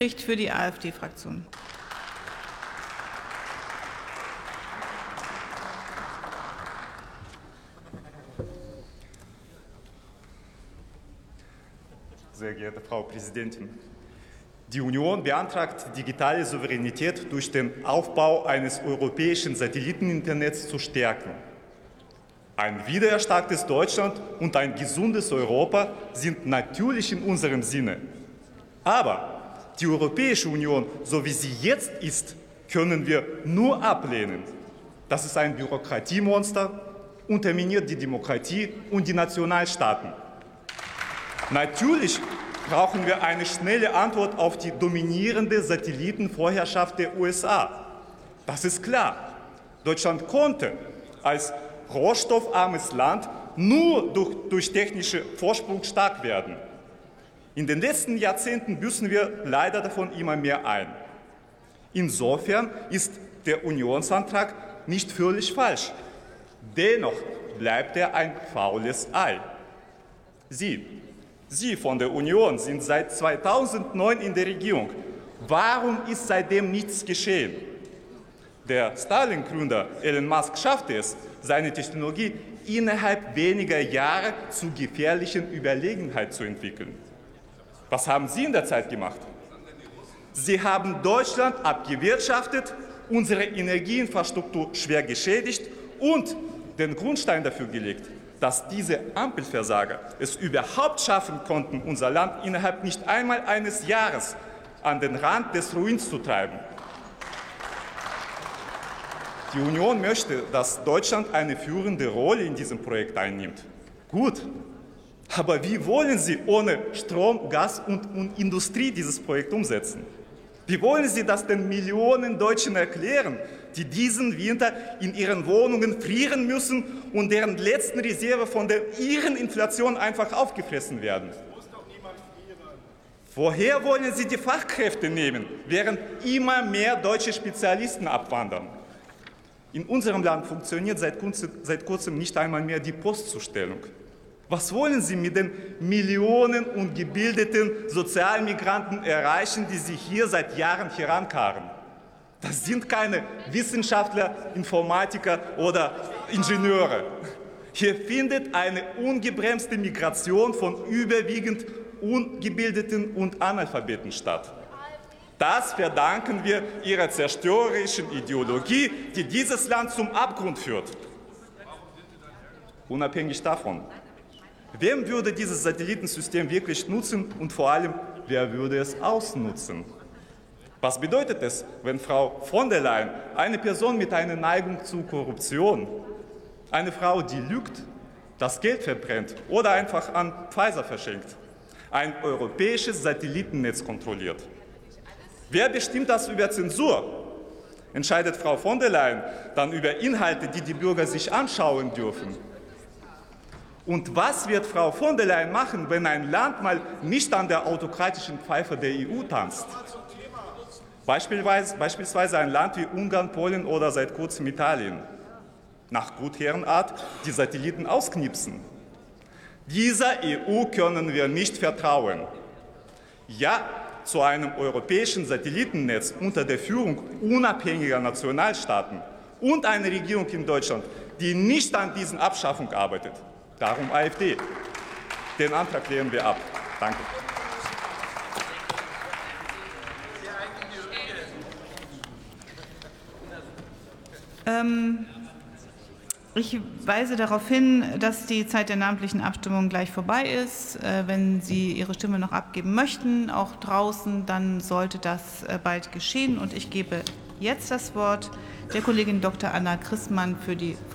Bericht für die AfD-Fraktion. Sehr geehrte Frau Präsidentin, die Union beantragt, digitale Souveränität durch den Aufbau eines europäischen Satelliteninternets zu stärken. Ein wiedererstarktes Deutschland und ein gesundes Europa sind natürlich in unserem Sinne. Aber die Europäische Union, so wie sie jetzt ist, können wir nur ablehnen. Das ist ein Bürokratiemonster, unterminiert die Demokratie und die Nationalstaaten. Natürlich brauchen wir eine schnelle Antwort auf die dominierende Satellitenvorherrschaft der USA. Das ist klar. Deutschland konnte als rohstoffarmes Land nur durch, durch technische Vorsprung stark werden. In den letzten Jahrzehnten büßen wir leider davon immer mehr ein. Insofern ist der Unionsantrag nicht völlig falsch. Dennoch bleibt er ein faules Ei. Sie, Sie von der Union sind seit 2009 in der Regierung. Warum ist seitdem nichts geschehen? Der Stalin-Gründer Elon Musk schaffte es, seine Technologie innerhalb weniger Jahre zu gefährlichen Überlegenheit zu entwickeln. Was haben Sie in der Zeit gemacht? Sie haben Deutschland abgewirtschaftet, unsere Energieinfrastruktur schwer geschädigt und den Grundstein dafür gelegt, dass diese Ampelversager es überhaupt schaffen konnten, unser Land innerhalb nicht einmal eines Jahres an den Rand des Ruins zu treiben. Die Union möchte, dass Deutschland eine führende Rolle in diesem Projekt einnimmt. Gut, aber wie wollen Sie ohne Strom, Gas und, und Industrie dieses Projekt umsetzen? Wie wollen Sie das den Millionen Deutschen erklären, die diesen Winter in ihren Wohnungen frieren müssen und deren letzten Reserve von der ihren Inflation einfach aufgefressen werden? Woher wollen Sie die Fachkräfte nehmen, während immer mehr deutsche Spezialisten abwandern? In unserem Land funktioniert seit kurzem, seit kurzem nicht einmal mehr die Postzustellung. Was wollen Sie mit den Millionen ungebildeten Sozialmigranten erreichen, die Sie hier seit Jahren herankarren? Das sind keine Wissenschaftler, Informatiker oder Ingenieure. Hier findet eine ungebremste Migration von überwiegend ungebildeten und Analphabeten statt. Das verdanken wir ihrer zerstörerischen Ideologie, die dieses Land zum Abgrund führt. Unabhängig davon, Wem würde dieses Satellitensystem wirklich nutzen und vor allem, wer würde es ausnutzen? Was bedeutet es, wenn Frau von der Leyen, eine Person mit einer Neigung zu Korruption, eine Frau, die lügt, das Geld verbrennt oder einfach an Pfizer verschenkt, ein europäisches Satellitennetz kontrolliert? Wer bestimmt das über Zensur? Entscheidet Frau von der Leyen dann über Inhalte, die die Bürger sich anschauen dürfen? Und was wird Frau von der Leyen machen, wenn ein Land mal nicht an der autokratischen Pfeife der EU tanzt? Beispielsweise, ein Land wie Ungarn, Polen oder seit kurzem Italien. Nach Gutherrenart die Satelliten ausknipsen. Dieser EU können wir nicht vertrauen. Ja, zu einem europäischen Satellitennetz unter der Führung unabhängiger Nationalstaaten und einer Regierung in Deutschland, die nicht an diesen Abschaffung arbeitet. Darum AfD. Den Antrag lehnen wir ab. Danke. Ähm, ich weise darauf hin, dass die Zeit der namentlichen Abstimmung gleich vorbei ist. Äh, wenn Sie Ihre Stimme noch abgeben möchten, auch draußen, dann sollte das äh, bald geschehen. Und ich gebe jetzt das Wort der Kollegin Dr. Anna Christmann für die